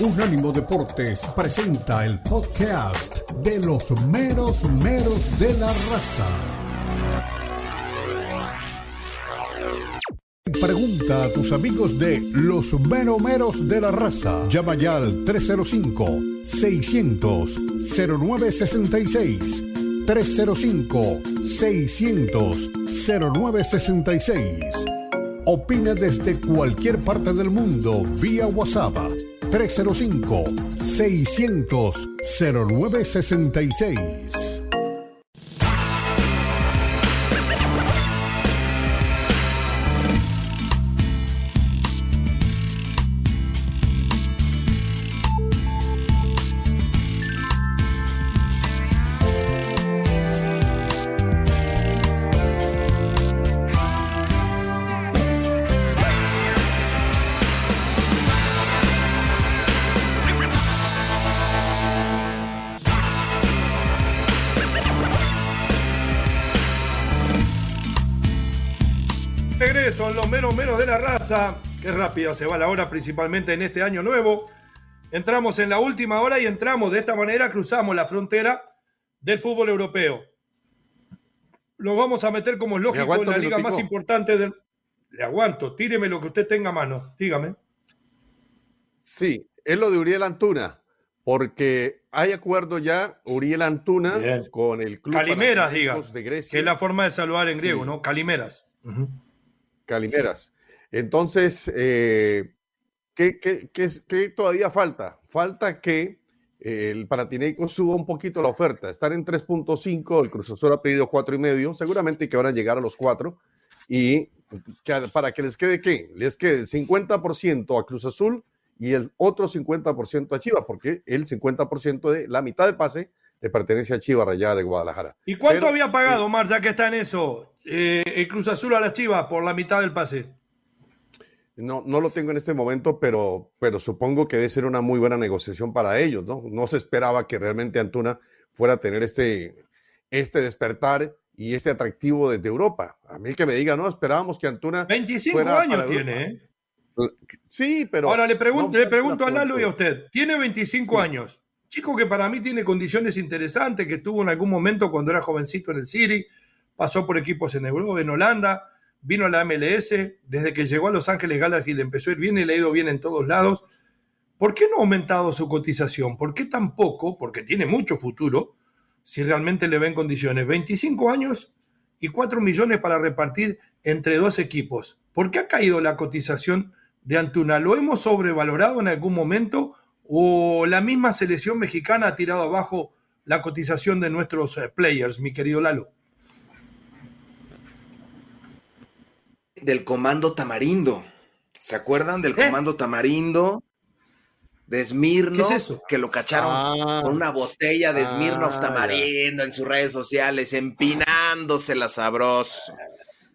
Unánimo Deportes presenta el podcast de los meros meros de la raza. Pregunta a tus amigos de los meromeros de la raza. Llama ya al 305-600-0966. 305-600-0966. Opina desde cualquier parte del mundo vía WhatsApp 305 600 0966 Qué rápida se va la hora, principalmente en este año nuevo. Entramos en la última hora y entramos de esta manera, cruzamos la frontera del fútbol europeo. Lo vamos a meter como es lógico en la liga más importante del. Le aguanto, tíreme lo que usted tenga a mano, dígame. Sí, es lo de Uriel Antuna, porque hay acuerdo ya, Uriel Antuna con el club Calimeras, diga, de Grecia. Que es la forma de saludar en griego, ¿no? Calimeras. Calimeras. Entonces, eh, ¿qué, todavía falta? Falta que eh, el Panathinaikos suba un poquito la oferta. Están en 3.5, el Cruz Azul ha pedido cuatro y medio, seguramente que van a llegar a los cuatro. Y para que les quede qué? Les quede el 50% a Cruz Azul y el otro 50% a Chivas, porque el 50% de la mitad de pase le pertenece a Chivas Rayada de Guadalajara. ¿Y cuánto había pagado, Omar, ya que está en eso, eh, el Cruz Azul a las Chivas por la mitad del pase? No, no lo tengo en este momento, pero, pero supongo que debe ser una muy buena negociación para ellos, ¿no? No se esperaba que realmente Antuna fuera a tener este, este despertar y este atractivo desde Europa. A mí que me diga, no, esperábamos que Antuna. 25 años tiene, ¿eh? Sí, pero. Ahora le pregunto, le pregunto a Lalo y a usted. Tiene 25 años. Chico que para mí tiene condiciones interesantes, que tuvo en algún momento cuando era jovencito en el City, pasó por equipos en Europa, en Holanda, vino a la MLS, desde que llegó a Los Ángeles Galaxy le empezó a ir bien y le ha ido bien en todos lados. ¿Por qué no ha aumentado su cotización? ¿Por qué tan poco? Porque tiene mucho futuro, si realmente le ven condiciones. 25 años y 4 millones para repartir entre dos equipos. ¿Por qué ha caído la cotización de Antuna? ¿Lo hemos sobrevalorado en algún momento o la misma selección mexicana ha tirado abajo la cotización de nuestros eh, players, mi querido Lalo? Del comando Tamarindo. ¿Se acuerdan del ¿Eh? comando Tamarindo? De Smirnoff, ¿Qué es eso? que lo cacharon ah. con una botella de Smirnoff ah, Tamarindo en sus redes sociales, empinándose sabroso.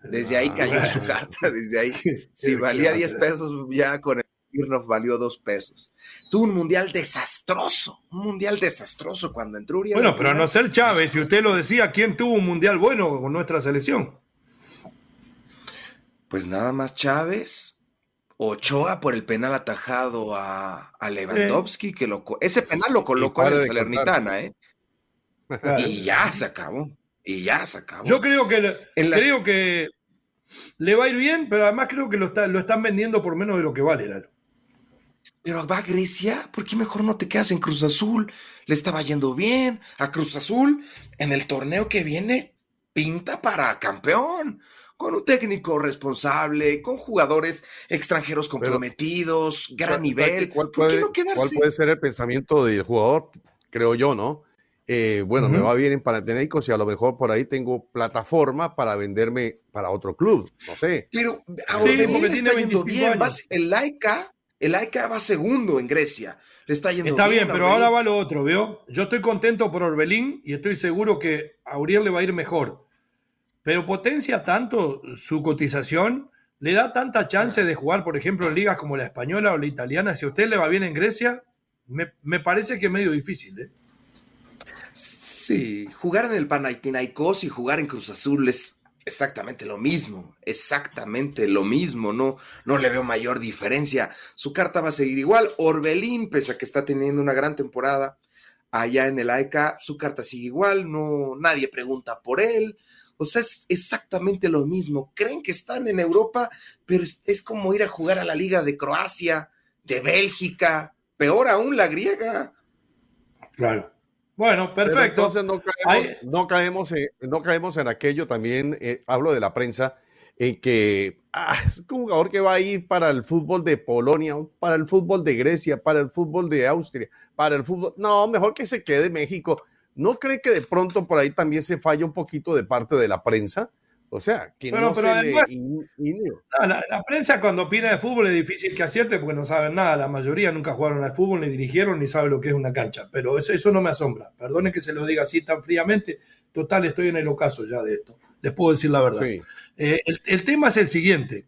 Desde ahí cayó su carta, desde ahí. Si valía 10 pesos, ya con el nos valió dos pesos. Tuvo un mundial desastroso, un mundial desastroso cuando entró Uriel. Bueno, pero a no ser Chávez, si usted lo decía, ¿quién tuvo un mundial bueno con nuestra selección? Pues nada más Chávez, Ochoa por el penal atajado a, Lewandowski, que lo, ese penal lo colocó en el Salernitana, ¿eh? Y ya se acabó. Y ya se acabó. Yo creo que, creo que le va a ir bien, pero además creo que lo, lo están vendiendo por menos de lo que vale, Lalo. Pero va a Grecia, ¿por qué mejor no te quedas en Cruz Azul? Le estaba yendo bien a Cruz Azul en el torneo que viene, pinta para campeón, con un técnico responsable, con jugadores extranjeros comprometidos, gran nivel. ¿cuál puede, ¿Cuál puede ser el pensamiento del jugador? Creo yo, ¿no? Eh, bueno, me va bien en Panathinaikos y a lo mejor por ahí tengo plataforma para venderme para otro club, no sé. Pero ahora sí, tiene 25 bien, el Laika el AECA va segundo en Grecia. Le está yendo Está bien, pero ahora va lo otro, ¿vio? Yo estoy contento por Orbelín y estoy seguro que a Uriel le va a ir mejor. Pero potencia tanto su cotización, le da tanta chance de jugar, por ejemplo, en ligas como la española o la italiana. Si a usted le va bien en Grecia, me, parece que es medio difícil, ¿eh? Sí, jugar en el Panathinaikos y jugar en Cruz Azul es, exactamente lo mismo, exactamente lo mismo, no, no le veo mayor diferencia. Su carta va a seguir igual. Orbelín, pese a que está teniendo una gran temporada allá en el AECA, su carta sigue igual, no, nadie pregunta por él. O sea, es exactamente lo mismo. Creen que están en Europa, pero es, es como ir a jugar a la Liga de Croacia, de Bélgica, peor aún la griega. Claro. Bueno, perfecto. entonces no caemos, no caemos, en, no caemos en aquello también, eh, hablo de la prensa, en que ah, es un jugador que va a ir para el fútbol de Polonia, para el fútbol de Grecia, para el fútbol de Austria, para el fútbol... No, mejor que se quede en México. ¿No cree que de pronto por ahí también se falla un poquito de parte de la prensa? O sea, que no se la, prensa cuando opina de fútbol es difícil que acierte porque no saben nada. La mayoría nunca jugaron al fútbol, ni dirigieron, ni saben lo que es una cancha. Pero eso, eso no me asombra. Perdone que se lo diga así tan fríamente. Total, estoy en el ocaso ya de esto. Les puedo decir la verdad. Eh, el, tema es el siguiente.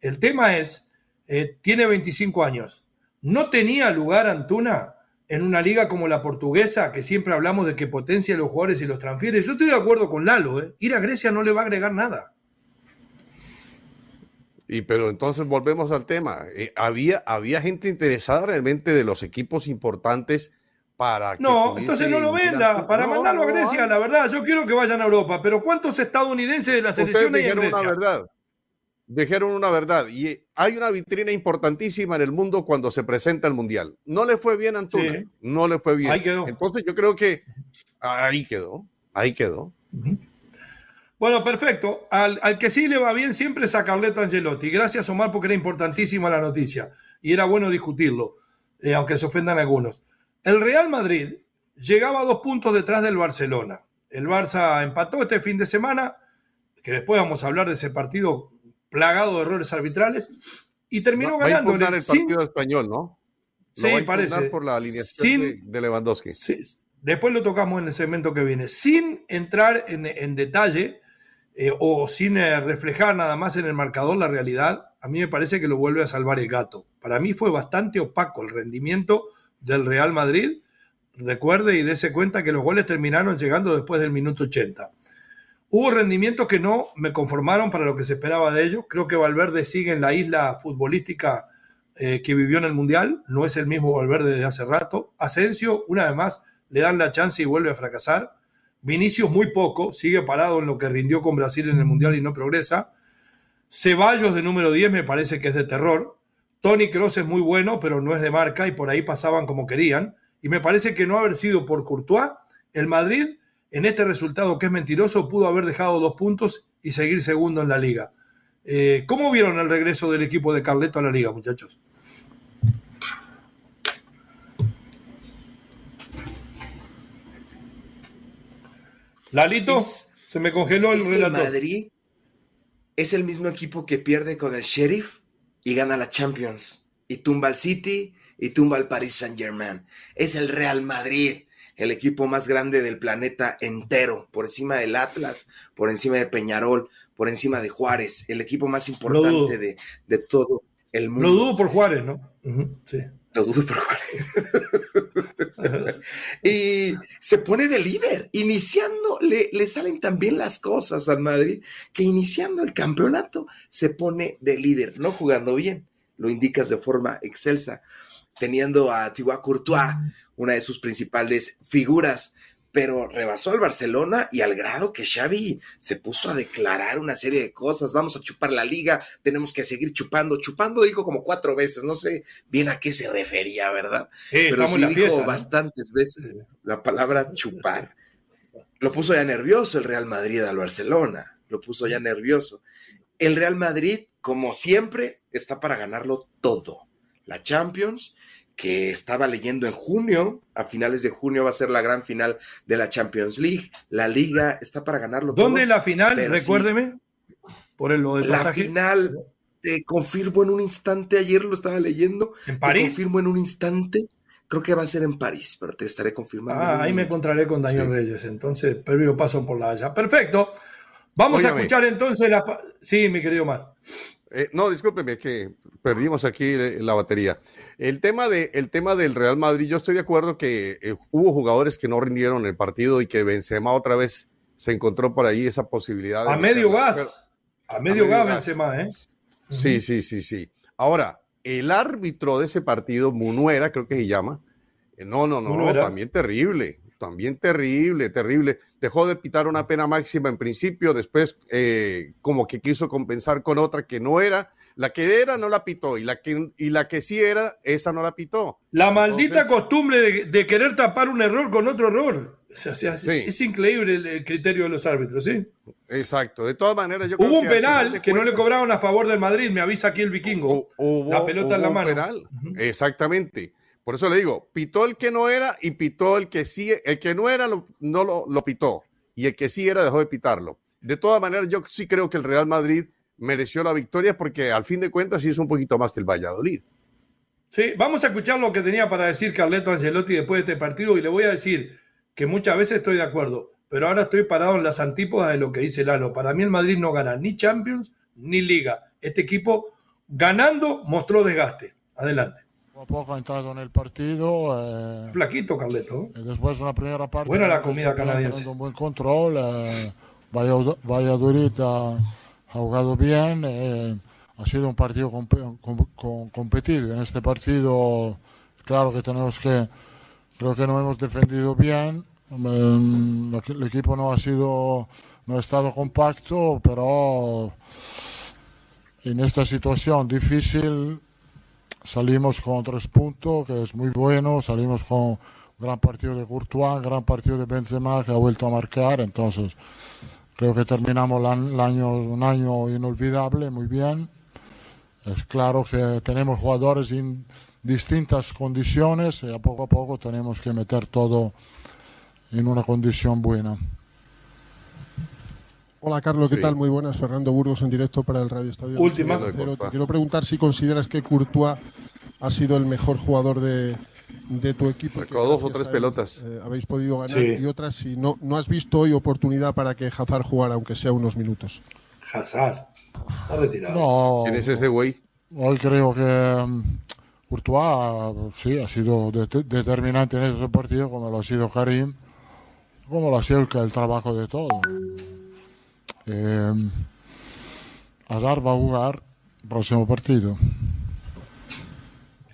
El tema es, eh, tiene 25 años. ¿No tenía lugar Antuna en una liga como la portuguesa, que siempre hablamos de que potencia los jugadores y los transfiere, yo estoy de acuerdo con Lalo, ¿eh? ir a Grecia no le va a agregar nada. Y pero entonces volvemos al tema. Eh, había, había gente interesada realmente de los equipos importantes para que No, entonces no lo venda, para mandarlo a Grecia, la verdad, yo quiero que vayan a Europa, pero ¿cuántos estadounidenses de la selección hay en Grecia? verdad dijeron una verdad y hay una vitrina importantísima en el mundo cuando se presenta el mundial. No le fue bien a Antuna, no le fue bien. Ahí quedó. Entonces yo creo que ahí quedó, ahí quedó. Bueno, perfecto. Al, que sí le va bien siempre es a Carleta Angelotti. Gracias, Omar, porque era importantísima la noticia y era bueno discutirlo, eh, aunque se ofendan algunos. El Real Madrid llegaba a dos puntos detrás del Barcelona. El Barça empató este fin de semana, que después vamos a hablar de ese partido plagado de errores arbitrales y terminó ganando. Va a el partido español, ¿no? sí, parece. Por la alineación de, Lewandowski. Después lo tocamos en el segmento que viene. Sin entrar en, detalle eh, o sin eh, reflejar nada más en el marcador la realidad, a mí me parece que lo vuelve a salvar el gato. Para mí fue bastante opaco el rendimiento del Real Madrid. Recuerde y dése cuenta que los goles terminaron llegando después del minuto 80. Hubo rendimientos que no me conformaron para lo que se esperaba de ellos. Creo que Valverde sigue en la isla futbolística eh, que vivió en el Mundial. No es el mismo Valverde de hace rato. Asensio, una vez más, le dan la chance y vuelve a fracasar. Vinicius muy poco, sigue parado en lo que rindió con Brasil en el Mundial y no progresa. Ceballos de número 10 me parece que es de terror. Tony Cross es muy bueno, pero no es de marca y por ahí pasaban como querían. Y me parece que no haber sido por Courtois, el Madrid en este resultado que es mentiroso, pudo haber dejado dos puntos y seguir segundo en la liga. Eh, ¿Cómo vieron el regreso del equipo de Carleto a la liga, muchachos? Lalito, se me congeló el es Madrid es el mismo equipo que pierde con el Sheriff y gana la Champions. Y tumba al City y tumba al Paris Saint Germain. Es el Real Madrid el equipo más grande del planeta entero, por encima del Atlas, por encima de Peñarol, por encima de Juárez, el equipo más importante de, de, todo el mundo. Lo dudo por Juárez, ¿no? sí. Lo dudo por Juárez. y se pone de líder, iniciando, le, le salen también las cosas al Madrid, que iniciando el campeonato se pone de líder, no jugando bien, lo indicas de forma excelsa, teniendo a Thibaut Courtois, una de sus principales figuras, pero rebasó al Barcelona y al grado que Xavi se puso a declarar una serie de cosas, vamos a chupar la liga, tenemos que seguir chupando, chupando dijo como cuatro veces, no sé bien a qué se refería, ¿verdad? pero sí dijo bastantes veces la palabra chupar. Lo puso ya nervioso el Real Madrid al Barcelona, lo puso ya nervioso. El Real Madrid, como siempre, está para ganarlo todo. La Champions, que estaba leyendo en junio, a finales de junio va a ser la gran final de la Champions League. La liga está para ganarlo. ¿Dónde la final? Recuérdeme. por el, lo del La final, te confirmo en un instante, ayer lo estaba leyendo. ¿En París? Te confirmo en un instante. Creo que va a ser en París, pero te estaré confirmando. Ah, ahí me encontraré con Daniel Reyes. Entonces, previo paso por la haya. Perfecto. Vamos a escuchar entonces la. Sí, mi querido Mar. Eh, no, discúlpeme, que perdimos aquí la batería. El tema, de, el tema del Real Madrid, yo estoy de acuerdo que eh, hubo jugadores que no rindieron el partido y que Benzema otra vez se encontró por ahí esa posibilidad. A medio gas. a medio, gas, Benzema, ¿eh? Sí, sí, sí, sí. Ahora, el árbitro de ese partido, Munuera, creo que se llama. Eh, no, no, no, también terrible. También terrible, terrible. Dejó de pitar una pena máxima en principio, después eh, como que quiso compensar con otra que no era la que era no la pitó y la que, y la que sí era, esa no la pitó. La maldita costumbre de, querer tapar un error con otro error. es, increíble el, criterio de los árbitros, ¿sí? Exacto. De todas maneras, yo Hubo un penal que no le cobraron a favor del Madrid, me avisa aquí el vikingo. la pelota en la mano. Penal. Exactamente. Por eso le digo, pitó el que no era y pitó el que sí, el que no era no lo, pitó y el que sí era dejó de pitarlo. De todas maneras, yo sí creo que el Real Madrid mereció la victoria porque al fin de cuentas hizo un poquito más que el Valladolid. Sí, vamos a escuchar lo que tenía para decir Carleto Angelotti después de este partido y le voy a decir que muchas veces estoy de acuerdo, pero ahora estoy parado en las antípodas de lo que dice Lalo. Para mí el Madrid no gana ni Champions ni Liga. Este equipo ganando mostró desgaste. Adelante. Poco a poco ha entrado en el partido. Eh, Flaquito, Carleto. después de una primera parte. Buena la comida canadiense. Un buen control. Eh, Valladolid ha jugado bien, eh, ha sido un partido competido. En este partido, claro que tenemos que, creo que no hemos defendido bien. Mm, el equipo no ha sido, no ha estado compacto, pero en esta situación difícil salimos con tres puntos, que es muy bueno. Salimos con un gran partido de Courtois, gran partido de Benzema que ha vuelto a marcar, entonces Creo que terminamos el año, un año inolvidable, muy bien. Es claro que tenemos jugadores en distintas condiciones y a poco a poco tenemos que meter todo en una condición buena. Hola Carlos, ¿qué tal? Muy buenas. Fernando Burgos en directo para el Radio Estadio. Última. Te quiero preguntar si consideras que Courtois ha sido el mejor jugador de, de tu equipo. Dos o tres pelotas. Eh, habéis podido ganar y otras si no, no has visto hoy oportunidad para que Hazard jugara, aunque sea unos minutos. Hazard, está retirado. No, ¿Quién es ese güey? Hoy creo que um, Courtois sí ha sido determinante en este partido, como lo ha sido Karim, como lo ha sido el, trabajo de todo. Eh, va a jugar el próximo partido.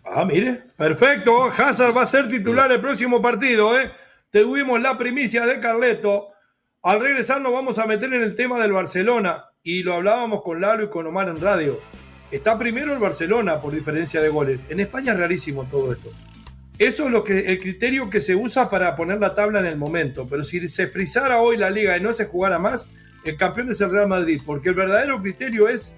Ah, mire, perfecto. Hazard va a ser titular el próximo partido, ¿eh? Tuvimos la primicia de Carleto. Al regresar nos vamos a meter en el tema del Barcelona y lo hablábamos con Lalo y con Omar en radio. Está primero el Barcelona por diferencia de goles. En España es rarísimo todo esto. Eso es lo que, el criterio que se usa para poner la tabla en el momento. Pero si se frizara hoy la liga y no se jugara más, el campeón es el Real Madrid. Porque el verdadero criterio es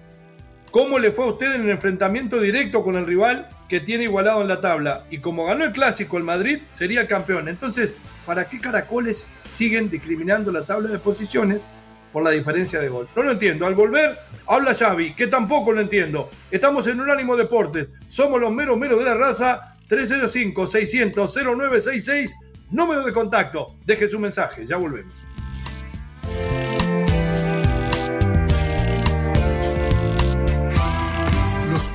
cómo le fue a usted en el enfrentamiento directo con el rival que tiene igualado en la tabla. Y como ganó el clásico el Madrid, sería campeón. Entonces, ¿para qué caracoles siguen discriminando la tabla de posiciones por la diferencia de gol? No lo entiendo. Al volver, habla Xavi, que tampoco lo entiendo. Estamos en Unánimo Deportes. Somos los meros meros de la raza. 305-600-0966. Número de contacto. Deje su mensaje. Ya volvemos.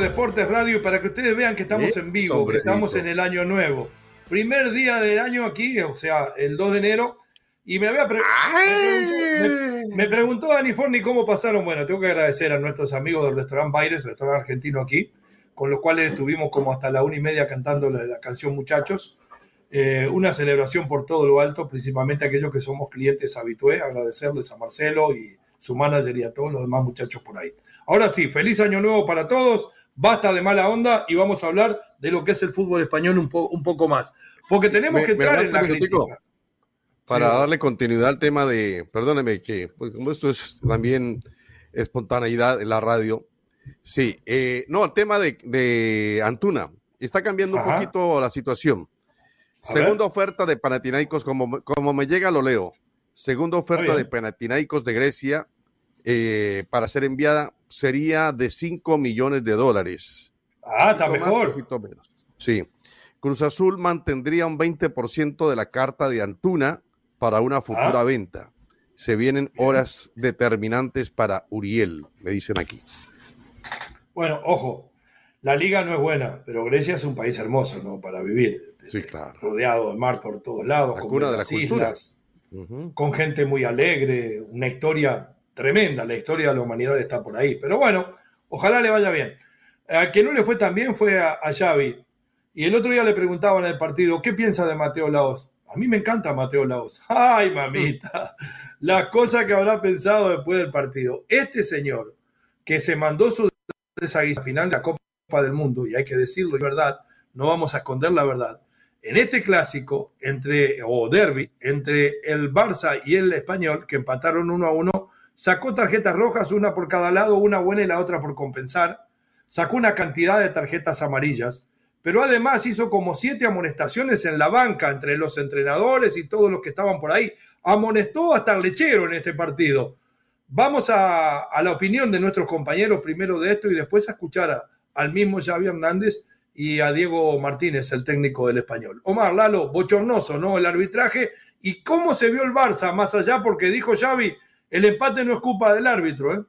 Deportes Radio para que ustedes vean que estamos en vivo, que estamos en el año nuevo. Primer día del año aquí, o sea, el 2 de enero. Y me había me, preguntó Dani Forni cómo pasaron. Bueno, tengo que agradecer a nuestros amigos del restaurante Baires, el restaurante argentino aquí, con los cuales estuvimos como hasta la una y media cantando la, canción Muchachos. Eh, una celebración por todo lo alto, principalmente aquellos que somos clientes habitués, agradecerles a Marcelo y su manager y a todos los demás muchachos por ahí. Ahora sí, feliz año nuevo para todos. Basta de mala onda y vamos a hablar de lo que es el fútbol español un, un poco más. Porque tenemos que entrar en la crítica. Para darle continuidad al tema de, perdóneme que pues, como esto es también espontaneidad en la radio. Sí, eh, no, el tema de, Antuna. Está cambiando un poquito la situación. Segunda oferta de Panathinaikos, como, como me llega, lo leo. Segunda oferta de Panathinaikos de Grecia eh, para ser enviada sería de 5 millones de dólares. Ah, está mejor. menos. Sí. Cruz Azul mantendría un 20% de la carta de Antuna para una futura ah. venta. Se vienen horas determinantes para Uriel, me dicen aquí. Bueno, ojo, la liga no es buena, pero Grecia es un país hermoso, ¿no? Para vivir. Sí, claro. Rodeado de mar por todos lados, con de las islas, con gente muy alegre, una historia tremenda, la historia de la humanidad está por ahí. Pero bueno, ojalá le vaya bien. A que no le fue tan bien fue a, Xavi. Y el otro día le preguntaban en el partido, ¿qué piensa de Mateo Laos? A mí me encanta Mateo Laos. Ay, mamita, la cosa que habrá pensado después del partido. Este señor que se mandó su final de la Copa del Mundo, y hay que decirlo, es verdad, no vamos a esconder la verdad. En este clásico, entre, o derby, entre el Barça y el Español, que empataron uno a uno, sacó tarjetas rojas, una por cada lado, una buena y la otra por compensar, sacó una cantidad de tarjetas amarillas, pero además hizo como siete amonestaciones en la banca entre los entrenadores y todos los que estaban por ahí. Amonestó hasta el lechero en este partido. Vamos a, la opinión de nuestros compañeros primero de esto y después a escuchar al mismo Xavi Hernández y a Diego Martínez, el técnico del español. Omar, Lalo, bochornoso, ¿no? El arbitraje y cómo se vio el Barça más allá, porque dijo Xavi, el empate no es culpa del árbitro, ¿eh?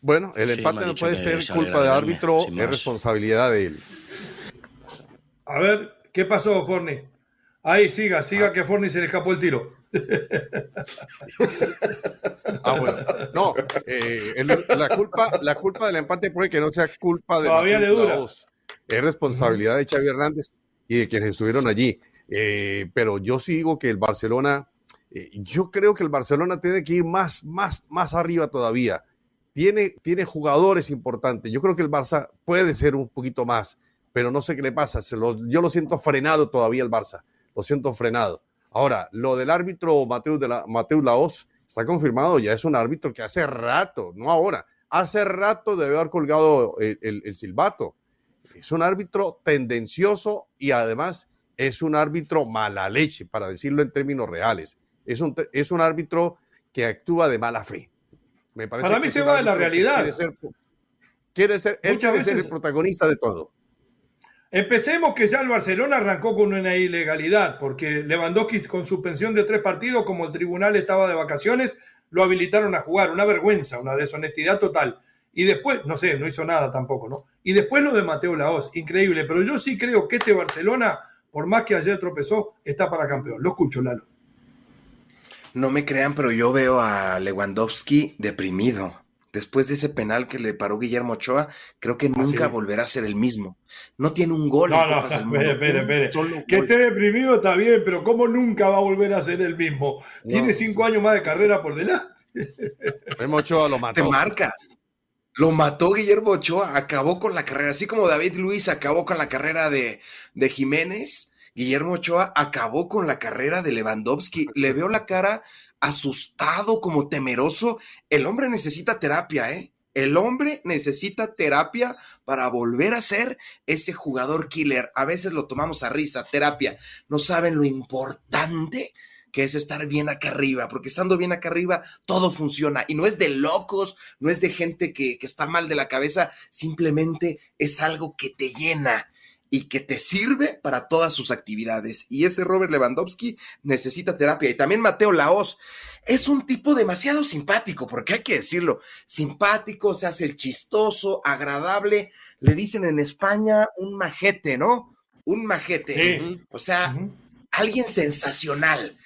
Bueno, el empate no puede ser culpa del árbitro, es responsabilidad de él. A ver, ¿qué pasó, Forni? Ahí, siga, siga, ah. que a Forni se le escapó el tiro. ah, bueno. No, eh, la, culpa, la culpa del empate puede que no sea culpa de Todavía le dura. Es responsabilidad de Xavi Hernández y de quienes estuvieron allí. Eh, pero yo sigo que el Barcelona, eh, yo creo que el Barcelona tiene que ir más, más, más arriba todavía tiene, tiene jugadores importantes. Yo creo que el Barça puede ser un poquito más, pero no sé qué le pasa. yo lo siento frenado todavía el Barça. Lo siento frenado. Ahora, lo del árbitro Mateo, Laos está confirmado, ya es un árbitro que hace rato, no ahora, hace rato debe haber colgado el, silbato. Es un árbitro tendencioso y además es un árbitro mala leche, para decirlo en términos reales. Es un, es un árbitro que actúa de mala fe. Para mí se va de la realidad. Quiere ser, él quiere ser el protagonista de todo. Empecemos que ya el Barcelona arrancó con una ilegalidad, porque Lewandowski con suspensión de tres partidos, como el tribunal estaba de vacaciones, lo habilitaron a jugar. Una vergüenza, una deshonestidad total. Y después, no sé, no hizo nada tampoco, ¿no? Y después lo de Mateo Laos, increíble. Pero yo sí creo que este Barcelona, por más que ayer tropezó, está para campeón. Lo escucho, Lalo. No me crean, pero yo veo a Lewandowski deprimido. Después de ese penal que le paró Guillermo Ochoa, creo que ah, nunca volverá a ser el mismo. No tiene un gol. No, no, espere, espere, espere. Que esté deprimido está bien, pero ¿cómo nunca va a volver a ser el mismo? Tiene cinco años más de carrera por delante. Guillermo Ochoa lo mató. Te marca. Lo mató Guillermo Ochoa, acabó con la carrera, así como David Luis acabó con la carrera de, de Jiménez Guillermo Ochoa acabó con la carrera de Lewandowski. Le veo la cara asustado, como temeroso. El hombre necesita terapia, ¿eh? El hombre necesita terapia para volver a ser ese jugador killer. A veces lo tomamos a risa, terapia. No saben lo importante que es estar bien acá arriba, porque estando bien acá arriba todo funciona y no es de locos, no es de gente que, que está mal de la cabeza, simplemente es algo que te llena y que te sirve para todas sus actividades. Y ese Robert Lewandowski necesita terapia. Y también Mateo Laos es un tipo demasiado simpático, porque hay que decirlo, simpático, se hace el chistoso, agradable, le dicen en España un majete, ¿no? Un majete. O sea, alguien sensacional.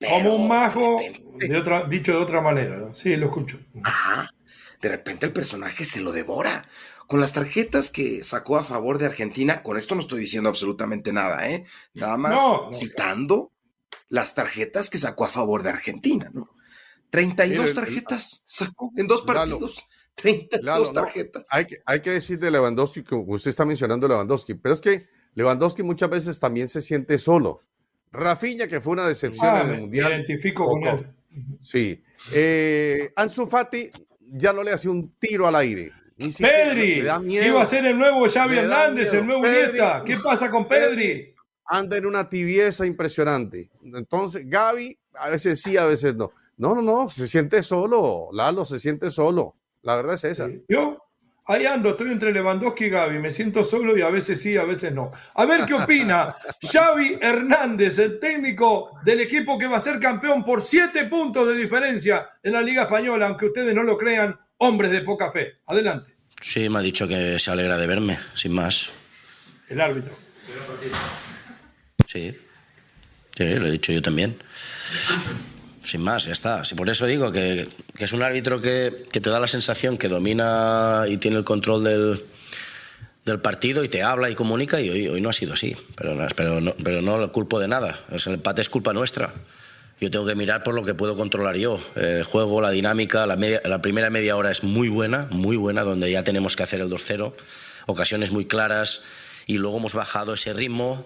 Como un majo, de otra, dicho de otra manera, ¿no? Sí, lo escucho. Ajá. De repente el personaje se lo devora con las tarjetas que sacó a favor de Argentina, con esto no estoy diciendo absolutamente nada, ¿eh? Nada más citando las tarjetas que sacó a favor de Argentina, ¿no? 32 tarjetas sacó en dos partidos. 32 tarjetas. hay, que, hay que decir de Lewandowski, que usted está mencionando Lewandowski, pero es que Lewandowski muchas veces también se siente solo. Rafinha, que fue una decepción ah, en el Mundial. identifico con él. Sí. Eh, Ansu Fati ya no le hace un tiro al aire Pedri, iba a ser el nuevo Xavi Hernández, el nuevo Iniesta. ¿Qué pasa con Pedri? Anda en una tibieza impresionante. Entonces, Gaby, a veces sí, a veces no. No, no, no, se siente solo, Lalo, se siente solo. La verdad es esa. Yo, Ahí ando, estoy entre Lewandowski y Gaby, me siento solo y a veces sí, a veces no. A ver qué opina Xavi Hernández, el técnico del equipo que va a ser campeón por siete puntos de diferencia en la Liga Española, aunque ustedes no lo crean, hombres de poca fe. Adelante. Sí, me ha dicho que se alegra de verme, sin más. El árbitro. Sí, sí, lo he dicho yo también sin más, ya está. Si por eso digo que, es un árbitro que, te da la sensación que domina y tiene el control del, partido y te habla y comunica y hoy, no ha sido así. Pero, pero, no, pero no lo culpo de nada. el empate es culpa nuestra. Yo tengo que mirar por lo que puedo controlar yo. El juego, la dinámica, la, la primera media hora es muy buena, muy buena, donde ya tenemos que hacer el 2-0. Ocasiones muy claras y luego hemos bajado ese ritmo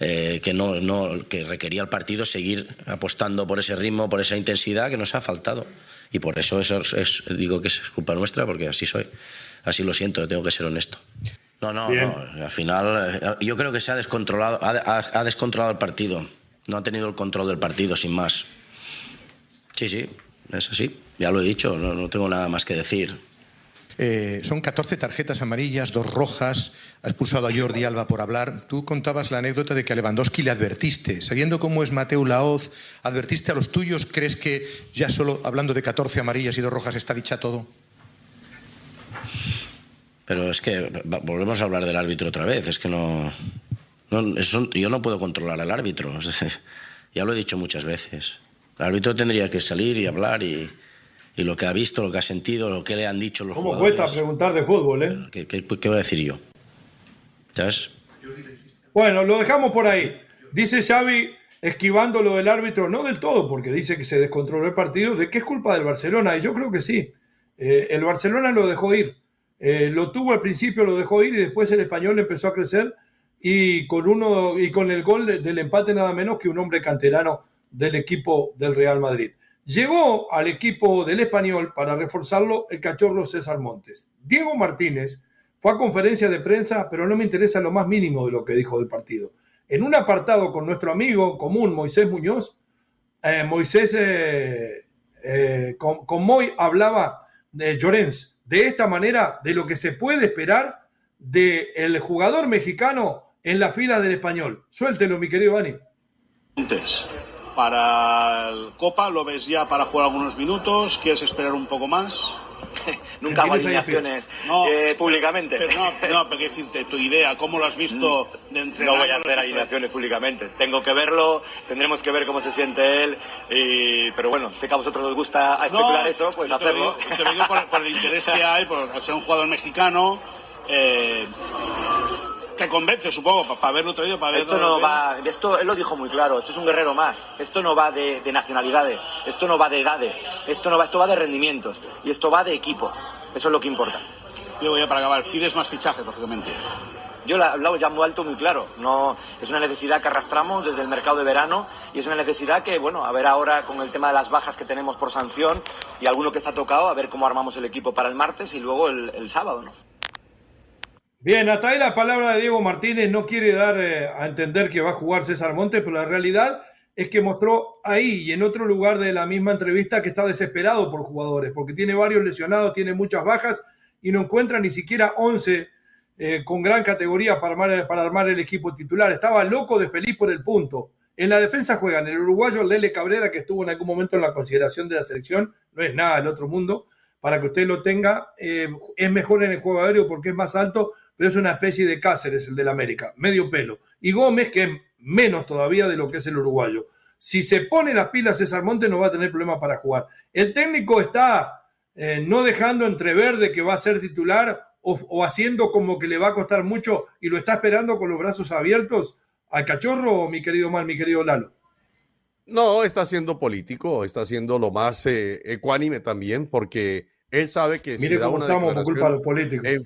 eh, que, no, no, que requería el partido seguir apostando por ese ritmo, por esa intensidad que nos ha faltado. Y por eso, eso es, digo que es culpa nuestra, porque así soy. Así lo siento, tengo que ser honesto. No, no, no. Al final, eh, yo creo que se ha descontrolado, ha, ha, descontrolado el partido. No ha tenido el control del partido, sin más. Sí, sí, es así. Ya lo he dicho, no, no tengo nada más que decir. Eh, son 14 tarjetas amarillas, dos rojas. Ha expulsado a Jordi Alba por hablar. Tú contabas la anécdota de que a Lewandowski le advertiste. Sabiendo cómo es Mateo Laoz, ¿advertiste a los tuyos? ¿Crees que ya solo hablando de 14 amarillas y dos rojas está dicha todo? Pero es que volvemos a hablar del árbitro otra vez. Es que no. yo no puedo controlar al árbitro. ya lo he dicho muchas veces. El árbitro tendría que salir y hablar y y lo que ha visto, lo que ha sentido, lo que le han dicho los ¿Cómo cuesta preguntar de fútbol, eh? ¿Qué, qué, voy a decir yo? ¿Sabes? Bueno, lo dejamos por ahí. Dice Xavi, esquivando lo del árbitro, no del todo, porque dice que se descontroló el partido, de qué es culpa del Barcelona, y yo creo que sí. Eh, el Barcelona lo dejó ir. Eh, lo tuvo al principio, lo dejó ir, y después el español empezó a crecer, y con, uno, y con el gol del empate nada menos que un hombre canterano del equipo del Real Madrid. Llegó al equipo del español para reforzarlo el cachorro César Montes. Diego Martínez fue a conferencia de prensa, pero no me interesa lo más mínimo de lo que dijo del partido. En un apartado con nuestro amigo común Moisés Muñoz, eh, Moisés eh, eh, con, Moy hablaba de Llorens de esta manera de lo que se puede esperar del jugador mexicano en la fila del español. Suéltelo, mi querido Ani para el Copa? ¿Lo ves ya para jugar algunos minutos? ¿Quieres esperar un poco más? Nunca hago alineaciones eh, públicamente. Pero no, no, pero decirte tu idea, ¿cómo lo has visto mm, de entrenar? No voy a hacer alineaciones públicamente. Tengo que verlo, tendremos que ver cómo se siente él. Y, pero bueno, sé que a vosotros os gusta especular eso, pues hacerlo. te lo digo por, el interés que hay, por ser un jugador mexicano. Eh, te convence, supongo, para haberlo traído, para Esto no va, esto él lo dijo muy claro, esto es un guerrero más. Esto no va de, nacionalidades, esto no va de edades, esto no va, esto va de rendimientos y esto va de equipo. Eso es lo que importa. Yo voy a para acabar, pides más fichajes, lógicamente. Yo la hablado ya muy alto, muy claro. No, es una necesidad que arrastramos desde el mercado de verano y es una necesidad que, bueno, a ver ahora con el tema de las bajas que tenemos por sanción y alguno que está tocado, a ver cómo armamos el equipo para el martes y luego el, el sábado, ¿no? Bien, hasta ahí la palabra de Diego Martínez no quiere dar eh, a entender que va a jugar César Montes, pero la realidad es que mostró ahí y en otro lugar de la misma entrevista que está desesperado por jugadores, porque tiene varios lesionados, tiene muchas bajas y no encuentra ni siquiera 11 eh, con gran categoría para armar, para armar el equipo titular. Estaba loco de feliz por el punto. En la defensa juegan el uruguayo Lele Cabrera, que estuvo en algún momento en la consideración de la selección, no es nada del otro mundo, para que usted lo tenga, eh, es mejor en el juego aéreo porque es más alto, pero es una especie de Cáceres, el del América, medio pelo. Y Gómez, que es menos todavía de lo que es el uruguayo. Si se pone las pilas César Monte, no va a tener problema para jugar. El técnico está eh, no dejando entrever de que va a ser titular o, haciendo como que le va a costar mucho y lo está esperando con los brazos abiertos al cachorro, mi querido Mal, mi querido Lalo. No, está siendo político, está siendo lo más eh, ecuánime también, porque él sabe que si da una estamos por culpa de los políticos. En,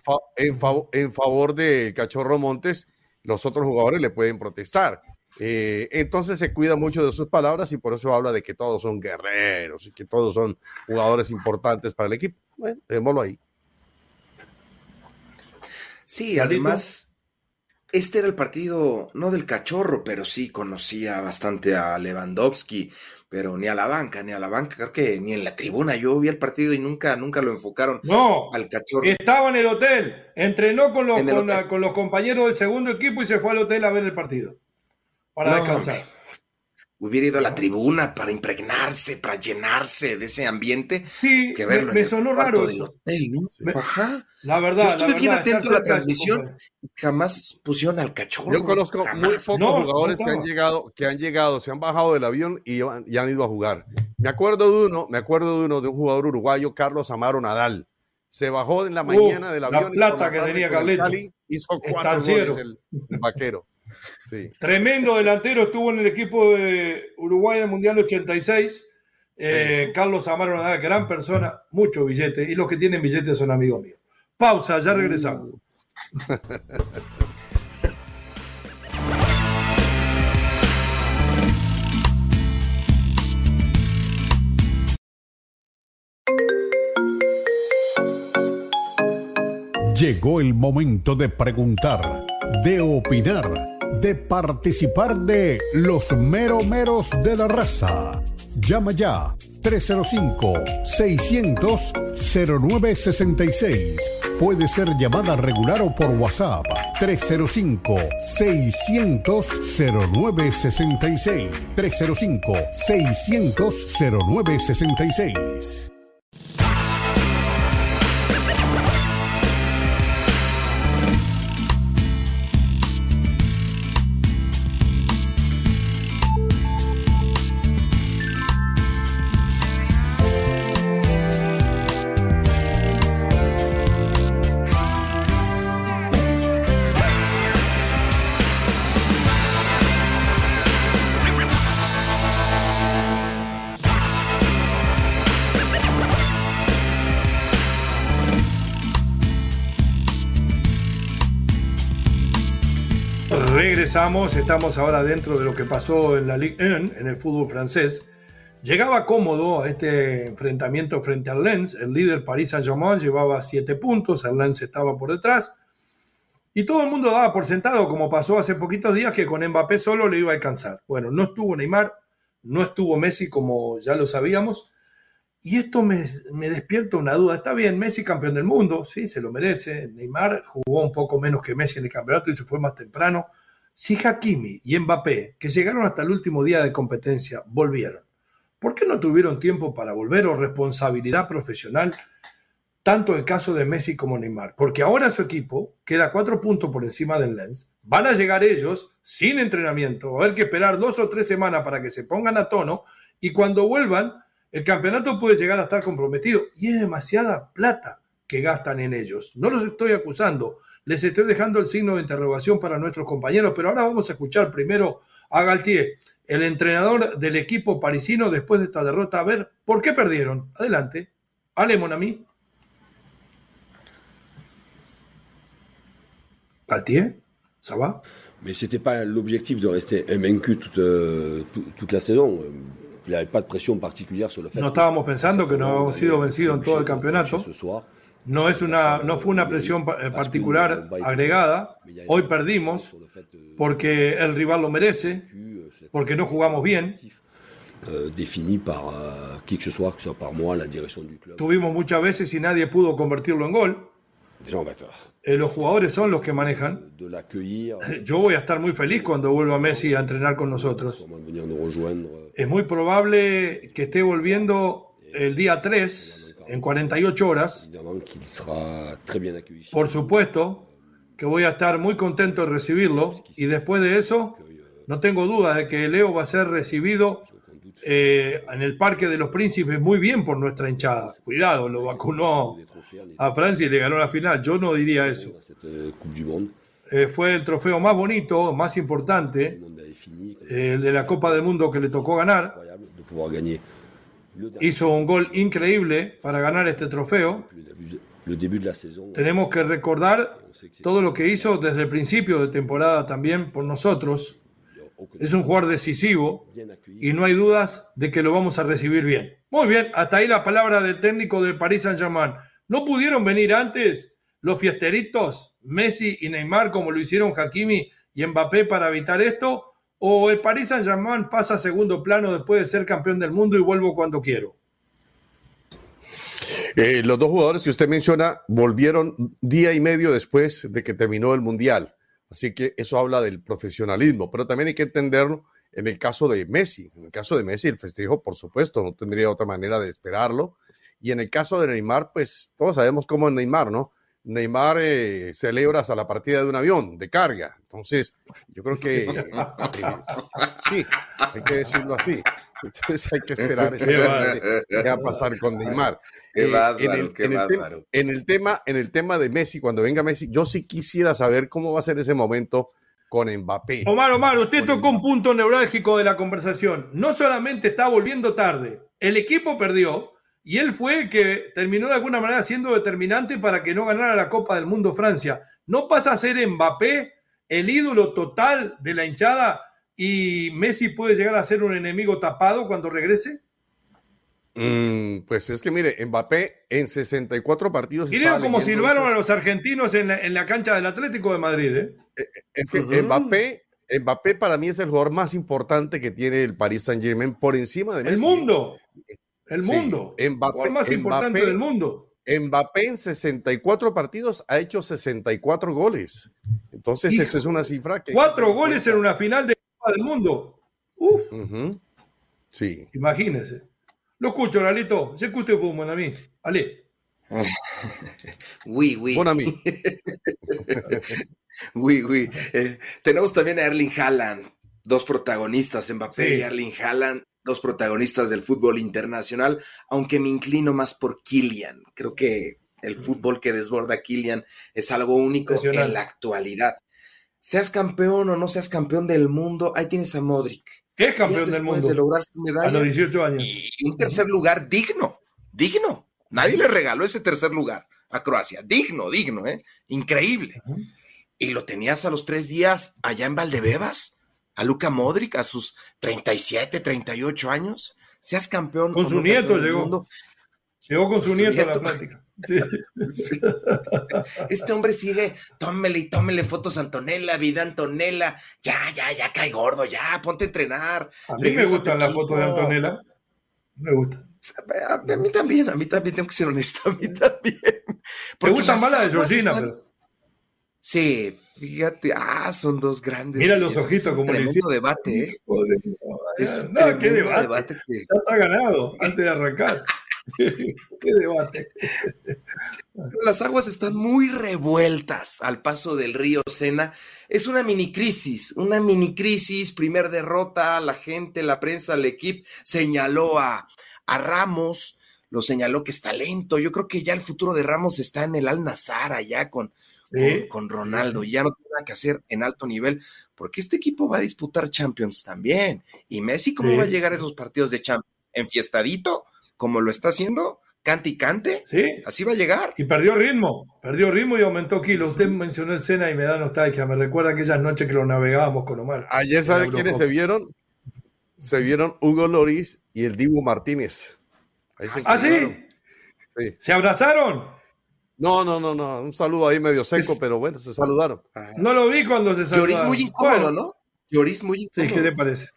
en, favor del cachorro Montes, los otros jugadores le pueden protestar. Eh, entonces se cuida mucho de sus palabras y por eso habla de que todos son guerreros y que todos son jugadores importantes para el equipo. Bueno, démoslo ahí. Sí, además, este era el partido, no del cachorro, pero sí conocía bastante a Lewandowski, pero ni a la banca, ni a la banca, creo que ni en la tribuna. Yo vi el partido y nunca, nunca lo enfocaron no, al cachorro. Estaba en el hotel, entrenó con los, con, los compañeros del segundo equipo y se fue al hotel a ver el partido. Para descansar hubiera ido a la tribuna para impregnarse, para llenarse de ese ambiente. Sí, que verlo me, sonó raro eso. Ajá. La verdad. Yo estuve la bien atento a la transmisión. Jamás pusieron al cachorro. Yo conozco muy pocos jugadores que han llegado, que han llegado, se han bajado del avión y, han ido a jugar. Me acuerdo de uno, me acuerdo de uno de un jugador uruguayo, Carlos Amaro Nadal. Se bajó en la mañana del avión. La plata que tenía Carleto. Hizo cuatro goles el vaquero. Tremendo delantero, estuvo en el equipo de Uruguay en el Mundial 86. Eh, Carlos Amaro, una gran persona, mucho billete, y los que tienen billetes son amigos míos. Pausa, ya regresamos. Llegó el momento de preguntar, de opinar de participar de los meromeros de la raza. Llama ya 305-600-0966. Puede ser llamada regular o por WhatsApp 305-600-0966. 305-600-0966. Estamos ahora dentro de lo que pasó en la Ligue 1, en el fútbol francés. Llegaba cómodo a este enfrentamiento frente al Lens. El líder Paris Saint-Germain llevaba siete puntos, el Lens estaba por detrás. Y todo el mundo daba por sentado, como pasó hace poquitos días, que con Mbappé solo le iba a alcanzar. Bueno, no estuvo Neymar, no estuvo Messi, como ya lo sabíamos. Y esto me, me, despierta una duda. Está bien, Messi campeón del mundo, sí, se lo merece. Neymar jugó un poco menos que Messi en el campeonato y se fue más temprano. Si Hakimi y Mbappé, que llegaron hasta el último día de competencia, volvieron, ¿por qué no tuvieron tiempo para volver o responsabilidad profesional? Tanto el caso de Messi como Neymar, porque ahora su equipo queda cuatro puntos por encima del Lens. Van a llegar ellos sin entrenamiento, va a haber que esperar dos o tres semanas para que se pongan a tono y cuando vuelvan, el campeonato puede llegar a estar comprometido y es demasiada plata que gastan en ellos. No los estoy acusando, les estoy dejando el signo de interrogación para nuestros compañeros, pero ahora vamos a escuchar primero a Galtier, el entrenador del equipo parisino después de esta derrota, a ver por qué perdieron. Adelante. Ale, mon ami. Galtier, ¿ça va? Mais c'était pas l'objectif de rester invaincu toute, euh, toute la saison. Il n'y avait pas de pression particulière sur le fait. No estábamos pensando que no habíamos sido vencidos en todo el campeonato. Ce soir. No, es una, no fue una presión particular agregada. Hoy perdimos porque el rival lo merece, porque no jugamos bien. Tuvimos muchas veces y nadie pudo convertirlo en gol. Eh, los jugadores son los que manejan. Yo voy a estar muy feliz cuando vuelva Messi a entrenar con nosotros. Es muy probable que esté volviendo el día 3 en 48 horas. Por supuesto que voy a estar muy contento de recibirlo. Y después de eso no tengo duda de que Leo va a ser recibido eh, en el Parque de los Príncipes muy bien por nuestra hinchada. Cuidado, lo vacunó a Francia y le ganó la final. Yo no diría eso. Eh, fue el trofeo más bonito, más importante, el de la Copa del Mundo que le tocó ganar hizo un gol increíble para ganar este trofeo. Tenemos que recordar todo lo que hizo desde el principio de temporada también por nosotros. Es un jugador decisivo y no hay dudas de que lo vamos a recibir bien. Muy bien, hasta ahí la palabra del técnico del Paris Saint-Germain. ¿No pudieron venir antes los fiesteritos, Messi y Neymar, como lo hicieron Hakimi y Mbappé para evitar esto? ¿O el Paris Saint-Germain pasa a segundo plano después de ser campeón del mundo y vuelvo cuando quiero? Eh, los dos jugadores que usted menciona volvieron día y medio después de que terminó el Mundial. Así que eso habla del profesionalismo, pero también hay que entenderlo en el caso de Messi. En el caso de Messi, el festejo, por supuesto, no tendría otra manera de esperarlo. Y en el caso de Neymar, pues todos sabemos cómo es Neymar, ¿no? Neymar eh, celebra hasta la partida de un avión de carga. Entonces, yo creo que eh, sí, hay que decirlo así. Entonces hay que esperar qué va a pasar con Neymar. Qué en, el, qué en, el tema, en el tema de Messi, cuando venga Messi, yo sí quisiera saber cómo va a ser ese momento con Mbappé. Omar, Omar, usted tocó un punto neurálgico de la conversación. No solamente está volviendo tarde, el equipo perdió, y él fue el que terminó de alguna manera siendo determinante para que no ganara la Copa del Mundo Francia. ¿No pasa a ser Mbappé el ídolo total de la hinchada y Messi puede llegar a ser un enemigo tapado cuando regrese? Mm, pues es que mire, Mbappé en 64 partidos. Miren como silbaron a los argentinos en la, cancha del Atlético de Madrid. ¿eh? Eh, eh, es que Mbappé, Mbappé para mí es el jugador más importante que tiene el Paris Saint Germain por encima de Messi. El mundo. El mundo. el más importante del mundo. Mbappé en 64 partidos ha hecho 64 goles. Entonces, esa es una cifra que. Cuatro goles en una final de Copa del Mundo. Uf. Sí. Imagínese. Lo escucho, Lalito. Se escucha fútbol a mí. Ale. Oui, oui. Bon oui, oui. Eh, tenemos también a Erling Haaland, dos protagonistas, Mbappé y Erling Haaland dos protagonistas del fútbol internacional, aunque me inclino más por Kylian. Creo que el fútbol que desborda Kylian es algo único en la actualidad. Seas campeón o no seas campeón del mundo, ahí tienes a Modric. ¿Qué campeón del mundo? De lograr su medalla. A los 18 años. Y un tercer lugar digno, digno. Nadie le regaló ese tercer lugar a Croacia. Digno, digno, ¿eh? Increíble. Y lo tenías a los tres días allá en Valdebebas a Luca Modric a sus 37, 38 años. Seas campeón. Con su nieto llegó. Llegó con su, nieto, a la plática. Este hombre sigue, tómele y tómele fotos a Antonella, vida Antonella. Ya, ya, ya cae gordo, ya, ponte a entrenar. A mí me gustan las fotos de Antonella. Me gustan. A, mí también, a mí también, tengo que ser honesto, a mí también. Me gustan más las de Georgina, pero... Sí, fíjate, ah, son dos grandes. Mira los ojitos como le hicieron. debate, ¿eh? no, qué debate. Ya está ganado antes de arrancar. qué debate. Las aguas están muy revueltas al paso del río Sena. Es una mini crisis, una mini crisis. Primer derrota, la gente, la prensa, el equipo señaló a, a Ramos, lo señaló que es talento. Yo creo que ya el futuro de Ramos está en el Al Nazar allá con con, Ronaldo. Ya no tiene nada que hacer en alto nivel, porque este equipo va a disputar Champions también. Y Messi, ¿cómo va a llegar a esos partidos de Champions? ¿Enfiestadito? Como lo está haciendo, cante y cante. Sí. Así va a llegar. Y perdió ritmo, perdió ritmo y aumentó kilos. Usted mencionó el Sena y me da nostalgia. Me recuerda aquellas noches que lo navegábamos con Omar. Ayer, ¿sabe quiénes se vieron? Se vieron Hugo Loris y el Dibu Martínez. ¿Ah, sí? sí? ¿Se abrazaron? No, no, no, no. Un saludo ahí medio seco, pero bueno, se saludaron. No lo vi cuando se saludaron. Lloris muy incómodo, ¿no? Lloris muy incómodo. Sí, ¿qué le parece?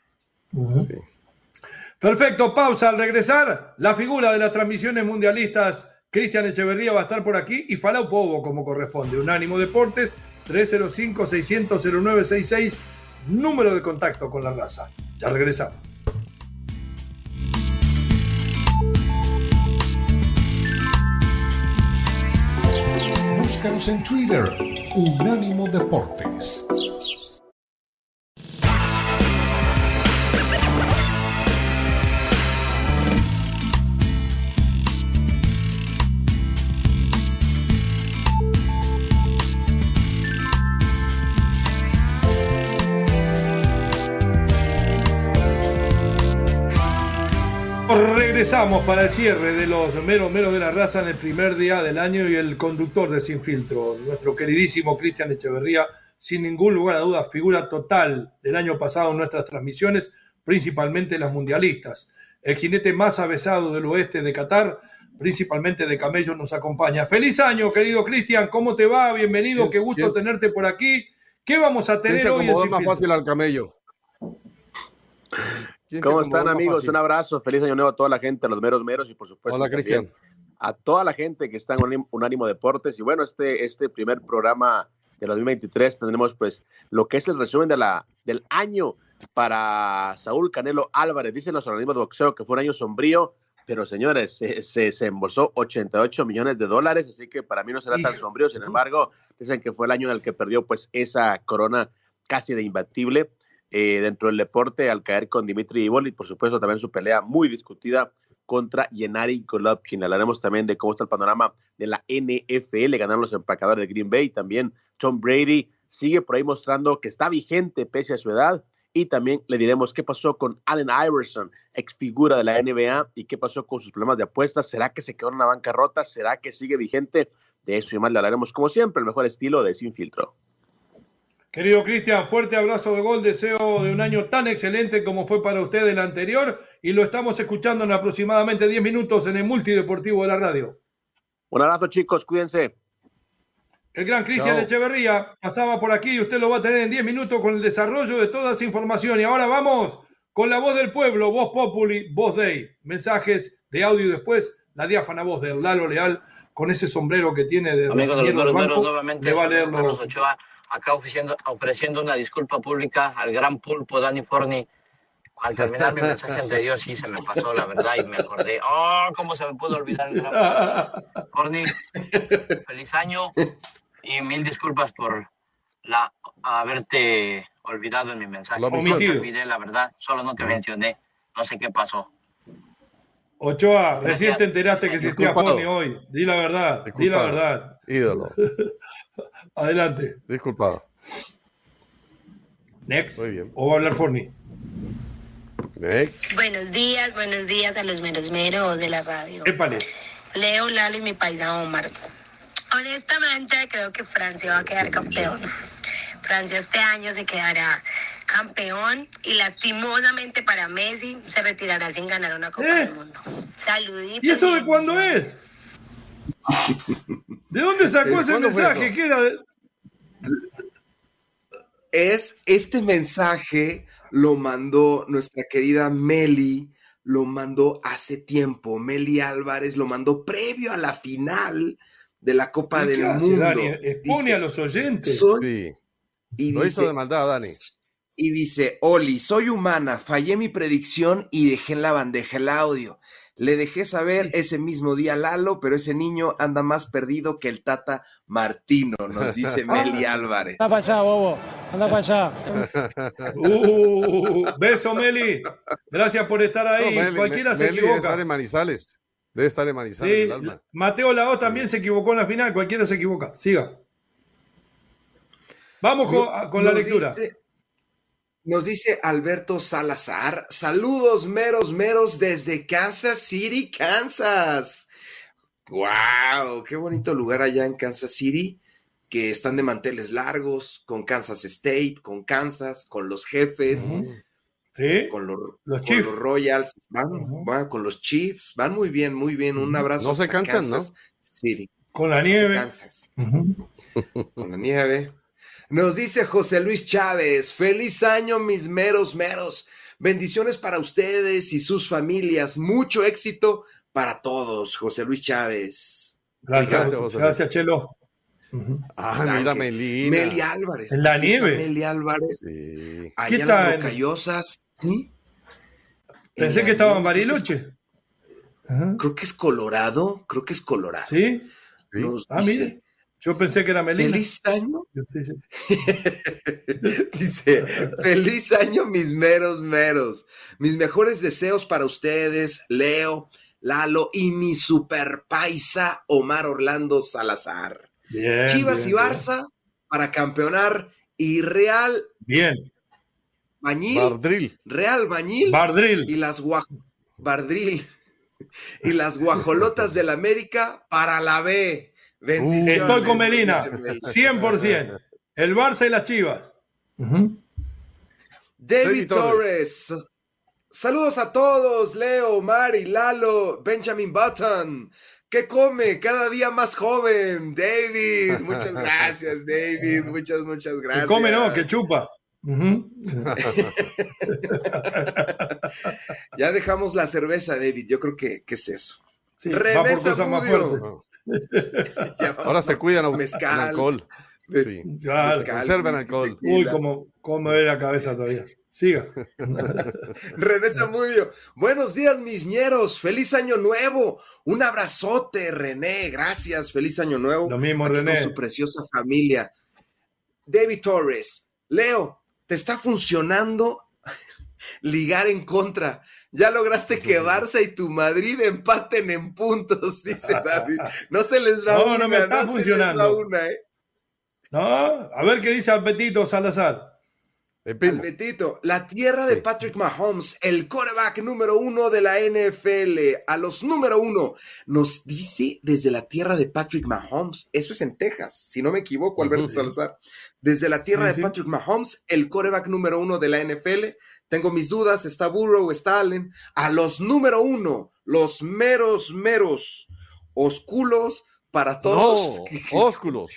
Perfecto, pausa. Al regresar, la figura de las transmisiones mundialistas, Cristian Echeverría, va a estar por aquí y Falau Povo, como corresponde. Unánimo Deportes, 305-600-0966, número de contacto con la raza. Ya regresamos. En Twitter, Unánimo Deportes. Regresamos para el cierre de los meros meros de la raza en el primer día del año y el conductor de Sin Filtro, nuestro queridísimo Cristian Echeverría, sin ningún lugar a dudas, figura total del año pasado en nuestras transmisiones, principalmente las mundialistas. El jinete más avesado del oeste de Qatar, principalmente de camellos, nos acompaña. Feliz año, querido Cristian, ¿cómo te va? Bienvenido, qué gusto tenerte por aquí. ¿Qué vamos a tener hoy? Es más fácil al camello. ¿Cómo están amigos? Un abrazo, feliz año nuevo a toda la gente, a los meros meros y por supuesto Hola, Cristian. a toda la gente que está en Unánimo Deportes. Y bueno, este, este primer programa de 2023 tendremos pues lo que es el resumen de la, del año para Saúl Canelo Álvarez. Dicen los organismos de boxeo que fue un año sombrío, pero señores, se, se, embolsó 88 millones de dólares, así que para mí no será tan sombrío. Sin embargo, dicen que fue el año en el que perdió pues esa corona casi de imbatible eh, dentro del deporte al caer con Dimitri Ivol y por supuesto también su pelea muy discutida contra Yenari Golovkin. Hablaremos también de cómo está el panorama de la NFL. Ganaron los empacadores de Green Bay. También Tom Brady sigue por ahí mostrando que está vigente pese a su edad. Y también le diremos qué pasó con Allen Iverson, ex figura de la NBA, y qué pasó con sus problemas de apuestas. ¿Será que se quedó en una bancarrota? ¿Será que sigue vigente? De eso y más le hablaremos, como siempre, el mejor estilo de Sin Filtro. Querido Cristian, fuerte abrazo de gol, deseo de un año tan excelente como fue para usted el anterior y lo estamos escuchando en aproximadamente 10 minutos en el multideportivo de la radio. Un abrazo chicos, cuídense. El gran Cristian Echeverría pasaba por aquí y usted lo va a tener en 10 minutos con el desarrollo de toda esa información. Y ahora vamos con la voz del pueblo, voz populi, voz day. Mensajes de audio y después la diáfana voz de Lalo Leal con ese sombrero que tiene de Amigo de los nuevamente, va a leerlo. Acá ofreciendo, ofreciendo una disculpa pública al gran pulpo Dani Forni. Al terminar mi mensaje anterior sí se me pasó la verdad y me acordé, oh, cómo se me pudo olvidar el gran Forni. Feliz año y mil disculpas por la, haberte olvidado en mi mensaje. No te olvidé, la verdad, solo no te mencioné. No sé qué pasó. Ochoa, recién te enteraste que existía Pony hoy. Di la verdad, di la verdad. Ídolo. Adelante. Disculpado. Next. Muy bien. ¿O va a hablar Forni? Next. Buenos días, buenos días a los meros meros de la radio. Épale. Leo, Lalo y mi paisa Omar. Honestamente, creo que Francia va a quedar campeón. Francia este año se quedará campeón y lastimosamente para Messi se retirará sin ganar una Copa del ¿Eh? Mundo. Saluditos. ¿Y eso de cuándo es? ¿De dónde sacó ese mensaje? ¿Qué era? Es este mensaje lo mandó nuestra querida Meli, lo mandó hace tiempo. Meli Álvarez lo mandó previo a la final de la Copa del Mundo. Dani? Expone a los oyentes. sí. Y Lo hizo de maldad, Dani. Y dice, Oli, soy humana, fallé mi predicción y dejé en la bandeja el audio. Le dejé saber ese mismo día a Lalo, pero ese niño anda más perdido que el Tata Martino, nos dice Meli Álvarez. Anda para allá, bobo. Anda para allá. Uh, beso, Meli. Gracias por estar ahí. Cualquiera se equivoca. Debe estar en Manizales. Debe estar en Manizales. Mateo Lao también se equivocó en la final. Cualquiera se equivoca. Siga. Vamos con, la lectura. Nos dice Alberto Salazar, saludos meros meros desde Kansas City, Kansas. ¡Wow! Qué bonito lugar allá en Kansas City, que están de manteles largos, con Kansas State, con Kansas, con los jefes. ¿Sí? Con los, los, Royals, van, con los Chiefs, van muy bien, muy bien. Un abrazo. No se cansan, ¿no? City. Con la nieve. Kansas. Con la nieve. Nos dice José Luis Chávez, feliz año mis meros meros. Bendiciones para ustedes y sus familias. Mucho éxito para todos, José Luis Chávez. Gracias, gracias, Chelo. Ah, mira, Meli. Meli Álvarez. En la nieve. Meli Álvarez. Sí. Allá en las rocallosas. Pensé que estaba en Bariloche. Creo que es Colorado. Creo que es Colorado. Sí. ah, mire. Yo pensé que era Melina. Feliz año. Dice, feliz año, mis meros meros. Mis mejores deseos para ustedes, Leo, Lalo y mi super paisa Omar Orlando Salazar. Chivas y Barça para campeonar y Real. Bien. Bañil. Bardril. Real Bañil. Bardril. Y las Bardril. Y las guajolotas del América para la B. Bendiciones. Estoy con Melina, 100%. El Barça y las Chivas. David Torres. Saludos a todos, Leo, Mari, Lalo, Benjamin Button. ¿Qué come? Cada día más joven. David, muchas gracias, David. Muchas, muchas gracias. Que come, no, que chupa. ya dejamos la cerveza, David. Yo creo que, es eso. René Ahora se cuidan a alcohol. Sí. Conservan alcohol. Uy, como, como ve la cabeza todavía. Siga. René Zamudio. Buenos días, mis ñeros. Feliz año nuevo. Un abrazote, René. Gracias. Feliz año nuevo. Lo mismo, René. Con su preciosa familia. David Torres. Leo, te está funcionando ligar en contra. Ya lograste que Barça y tu Madrid empaten en puntos, dice David. No se les va no, una. No, me está funcionando. una, ¿eh? No, a ver qué dice Alpetito Salazar. Alpetito, la tierra de Patrick Mahomes, el quarterback número uno de la NFL, a los número uno, nos dice desde la tierra de Patrick Mahomes, eso es en Texas, si no me equivoco, Alberto Salazar, desde la tierra de Patrick Mahomes, el quarterback número uno de la NFL, tengo mis dudas, está Burrow, está Allen, a los número uno, los meros, meros, osculos, para todos. No, ósculos.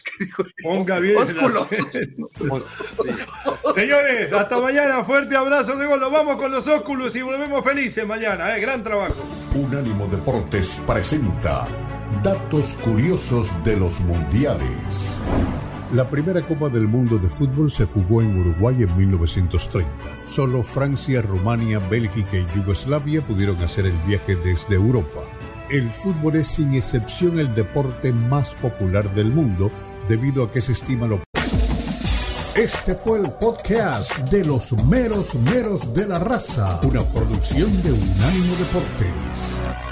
Ponga bien. Ósculos. Señores, hasta mañana. Fuerte abrazo de gol. Nos vamos con los ósculos y volvemos felices mañana. ¿eh? Gran trabajo. Unánimo Deportes presenta datos curiosos de los mundiales. La primera Copa del Mundo de Fútbol se jugó en Uruguay en 1930. Solo Francia, Rumania, Bélgica y Yugoslavia pudieron hacer el viaje desde Europa el fútbol es sin excepción el deporte más popular del mundo debido a que se estima lo... Este fue el podcast de los meros meros de la raza, una producción de Unánimo Deportes.